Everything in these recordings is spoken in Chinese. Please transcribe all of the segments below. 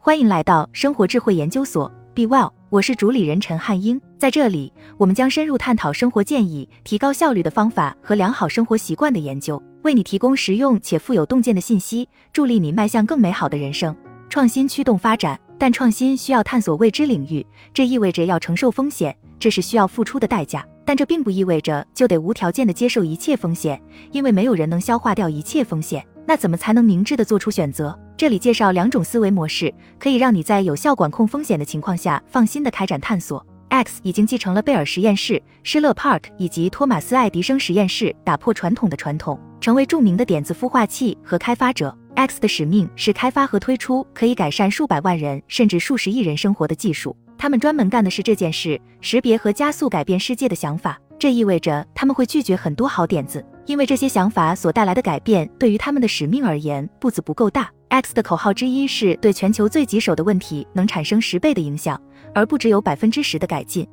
欢迎来到生活智慧研究所，Be Well，我是主理人陈汉英。在这里，我们将深入探讨生活建议、提高效率的方法和良好生活习惯的研究，为你提供实用且富有洞见的信息，助力你迈向更美好的人生。创新驱动发展，但创新需要探索未知领域，这意味着要承受风险，这是需要付出的代价。但这并不意味着就得无条件的接受一切风险，因为没有人能消化掉一切风险。那怎么才能明智的做出选择？这里介绍两种思维模式，可以让你在有效管控风险的情况下，放心的开展探索。X 已经继承了贝尔实验室、施乐 Park 以及托马斯爱迪生实验室打破传统的传统，成为著名的点子孵化器和开发者。X 的使命是开发和推出可以改善数百万人甚至数十亿人生活的技术。他们专门干的是这件事：识别和加速改变世界的想法。这意味着他们会拒绝很多好点子，因为这些想法所带来的改变对于他们的使命而言步子不够大。X 的口号之一是对全球最棘手的问题能产生十倍的影响，而不只有百分之十的改进。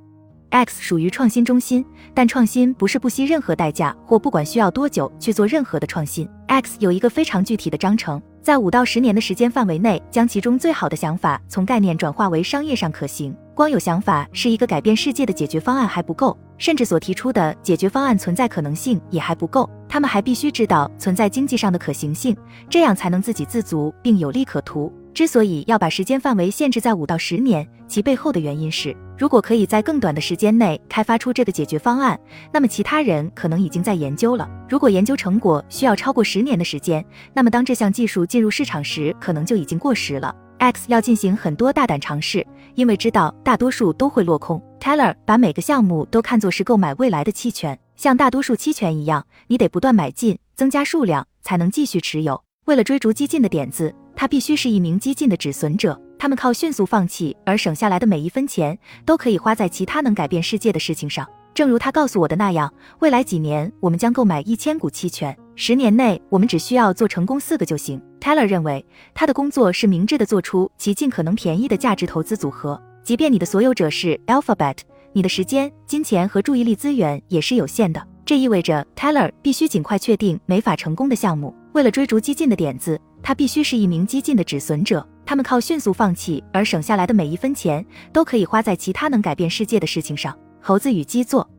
X 属于创新中心，但创新不是不惜任何代价或不管需要多久去做任何的创新。X 有一个非常具体的章程。在五到十年的时间范围内，将其中最好的想法从概念转化为商业上可行。光有想法是一个改变世界的解决方案还不够，甚至所提出的解决方案存在可能性也还不够。他们还必须知道存在经济上的可行性，这样才能自给自足并有利可图。之所以要把时间范围限制在五到十年，其背后的原因是，如果可以在更短的时间内开发出这个解决方案，那么其他人可能已经在研究了。如果研究成果需要超过十年的时间，那么当这项技术进入市场时，可能就已经过时了。X 要进行很多大胆尝试，因为知道大多数都会落空。Taylor 把每个项目都看作是购买未来的期权，像大多数期权一样，你得不断买进，增加数量，才能继续持有。为了追逐激进的点子。他必须是一名激进的止损者，他们靠迅速放弃而省下来的每一分钱，都可以花在其他能改变世界的事情上。正如他告诉我的那样，未来几年我们将购买一千股期权，十年内我们只需要做成功四个就行。Taylor 认为他的工作是明智的，做出其尽可能便宜的价值投资组合，即便你的所有者是 Alphabet，你的时间、金钱和注意力资源也是有限的。这意味着 Taylor 必须尽快确定没法成功的项目，为了追逐激进的点子。他必须是一名激进的止损者，他们靠迅速放弃而省下来的每一分钱，都可以花在其他能改变世界的事情上。猴子与基座，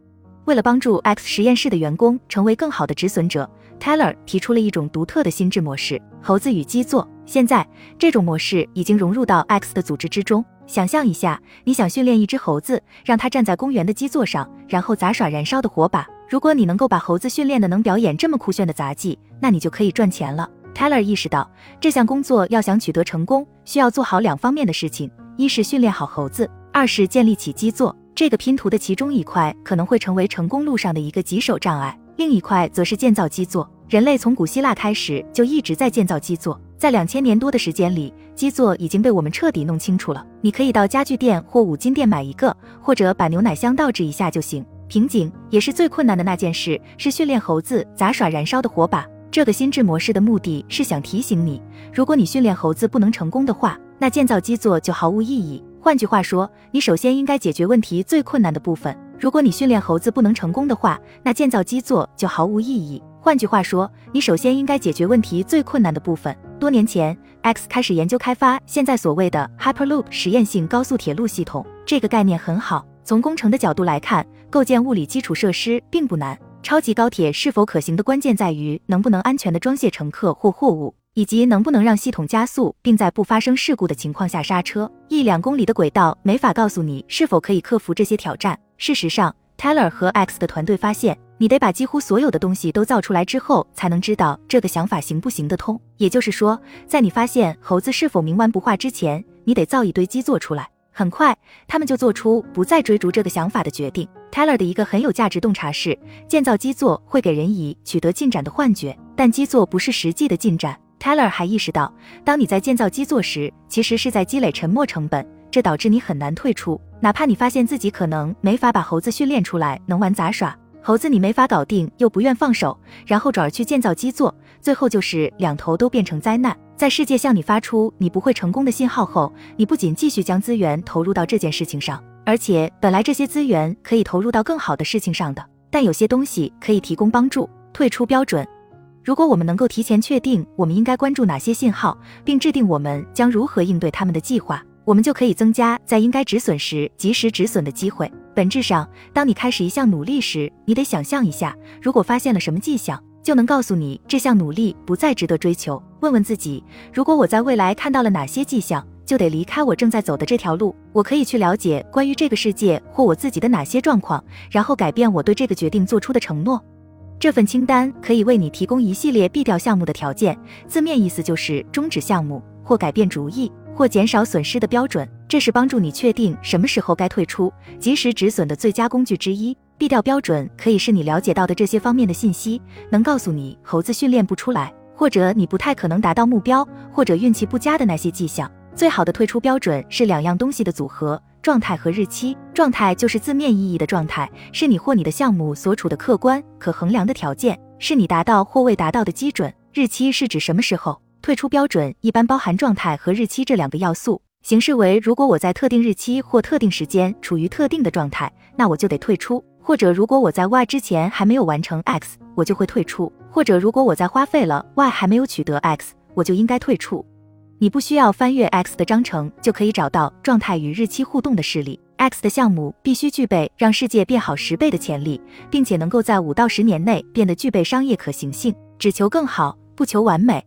为了帮助 X 实验室的员工成为更好的止损者，Taylor 提出了一种独特的心智模式——猴子与基座。现在，这种模式已经融入到 X 的组织之中。想象一下，你想训练一只猴子，让它站在公园的基座上，然后杂耍燃烧的火把。如果你能够把猴子训练的能表演这么酷炫的杂技，那你就可以赚钱了。Taylor 意识到，这项工作要想取得成功，需要做好两方面的事情：一是训练好猴子，二是建立起基座。这个拼图的其中一块可能会成为成功路上的一个棘手障碍，另一块则是建造基座。人类从古希腊开始就一直在建造基座，在两千年多的时间里，基座已经被我们彻底弄清楚了。你可以到家具店或五金店买一个，或者把牛奶箱倒置一下就行。瓶颈也是最困难的那件事，是训练猴子杂耍燃烧的火把。这个心智模式的目的是想提醒你，如果你训练猴子不能成功的话，那建造基座就毫无意义。换句话说，你首先应该解决问题最困难的部分。如果你训练猴子不能成功的话，那建造基座就毫无意义。换句话说，你首先应该解决问题最困难的部分。多年前，X 开始研究开发现在所谓的 Hyperloop 实验性高速铁路系统。这个概念很好。从工程的角度来看，构建物理基础设施并不难。超级高铁是否可行的关键在于能不能安全的装卸乘客或货物，以及能不能让系统加速，并在不发生事故的情况下刹车。一两公里的轨道没法告诉你是否可以克服这些挑战。事实上，Taylor 和 X 的团队发现，你得把几乎所有的东西都造出来之后，才能知道这个想法行不行得通。也就是说，在你发现猴子是否冥顽不化之前，你得造一堆基座出来。很快，他们就做出不再追逐这个想法的决定。Taylor 的一个很有价值洞察是，建造基座会给人以取得进展的幻觉，但基座不是实际的进展。Taylor 还意识到，当你在建造基座时，其实是在积累沉没成本，这导致你很难退出，哪怕你发现自己可能没法把猴子训练出来能玩杂耍。猴子你没法搞定，又不愿放手，然后转而去建造基座，最后就是两头都变成灾难。在世界向你发出你不会成功的信号后，你不仅继续将资源投入到这件事情上，而且本来这些资源可以投入到更好的事情上的。但有些东西可以提供帮助。退出标准。如果我们能够提前确定我们应该关注哪些信号，并制定我们将如何应对他们的计划，我们就可以增加在应该止损时及时止损的机会。本质上，当你开始一项努力时，你得想象一下，如果发现了什么迹象，就能告诉你这项努力不再值得追求。问问自己，如果我在未来看到了哪些迹象，就得离开我正在走的这条路。我可以去了解关于这个世界或我自己的哪些状况，然后改变我对这个决定做出的承诺。这份清单可以为你提供一系列必掉项目的条件，字面意思就是终止项目或改变主意。或减少损失的标准，这是帮助你确定什么时候该退出、及时止损的最佳工具之一。避掉标准可以是你了解到的这些方面的信息，能告诉你猴子训练不出来，或者你不太可能达到目标，或者运气不佳的那些迹象。最好的退出标准是两样东西的组合：状态和日期。状态就是字面意义的状态，是你或你的项目所处的客观可衡量的条件，是你达到或未达到的基准。日期是指什么时候。退出标准一般包含状态和日期这两个要素，形式为：如果我在特定日期或特定时间处于特定的状态，那我就得退出；或者如果我在 Y 之前还没有完成 X，我就会退出；或者如果我在花费了 Y 还没有取得 X，我就应该退出。你不需要翻阅 X 的章程就可以找到状态与日期互动的事例。X 的项目必须具备让世界变好十倍的潜力，并且能够在五到十年内变得具备商业可行性。只求更好，不求完美。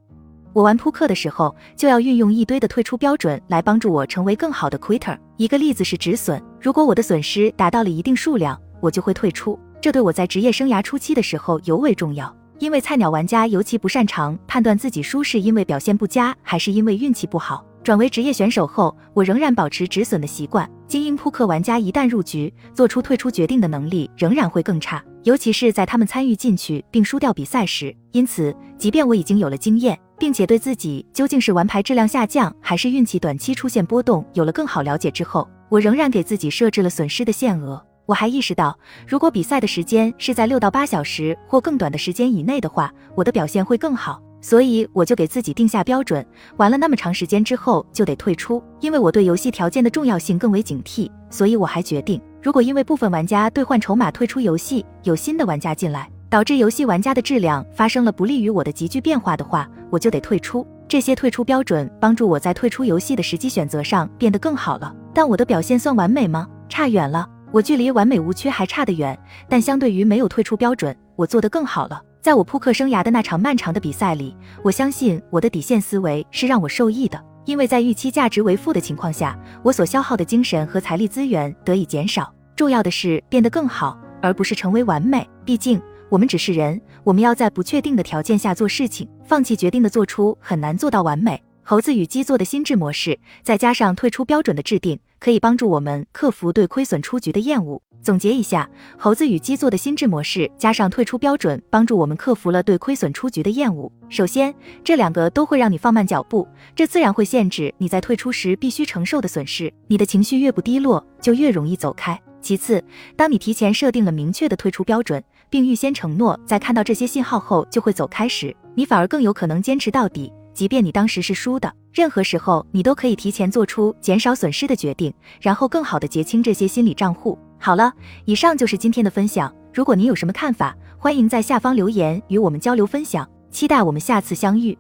我玩扑克的时候，就要运用一堆的退出标准来帮助我成为更好的 quitter。一个例子是止损，如果我的损失达到了一定数量，我就会退出。这对我在职业生涯初期的时候尤为重要，因为菜鸟玩家尤其不擅长判断自己输是因为表现不佳还是因为运气不好。转为职业选手后，我仍然保持止损的习惯。精英扑克玩家一旦入局，做出退出决定的能力仍然会更差，尤其是在他们参与进去并输掉比赛时。因此，即便我已经有了经验。并且对自己究竟是玩牌质量下降，还是运气短期出现波动有了更好了解之后，我仍然给自己设置了损失的限额。我还意识到，如果比赛的时间是在六到八小时或更短的时间以内的话，我的表现会更好。所以我就给自己定下标准，玩了那么长时间之后就得退出。因为我对游戏条件的重要性更为警惕，所以我还决定，如果因为部分玩家兑换筹码退出游戏，有新的玩家进来。导致游戏玩家的质量发生了不利于我的急剧变化的话，我就得退出。这些退出标准帮助我在退出游戏的时机选择上变得更好了。但我的表现算完美吗？差远了，我距离完美无缺还差得远。但相对于没有退出标准，我做得更好了。在我扑克生涯的那场漫长的比赛里，我相信我的底线思维是让我受益的，因为在预期价值为负的情况下，我所消耗的精神和财力资源得以减少。重要的是变得更好，而不是成为完美。毕竟。我们只是人，我们要在不确定的条件下做事情，放弃决定的做出很难做到完美。猴子与鸡做的心智模式，再加上退出标准的制定，可以帮助我们克服对亏损出局的厌恶。总结一下，猴子与鸡做的心智模式加上退出标准，帮助我们克服了对亏损出局的厌恶。首先，这两个都会让你放慢脚步，这自然会限制你在退出时必须承受的损失。你的情绪越不低落，就越容易走开。其次，当你提前设定了明确的退出标准，并预先承诺在看到这些信号后就会走开时，你反而更有可能坚持到底，即便你当时是输的。任何时候，你都可以提前做出减少损失的决定，然后更好的结清这些心理账户。好了，以上就是今天的分享。如果您有什么看法，欢迎在下方留言与我们交流分享。期待我们下次相遇。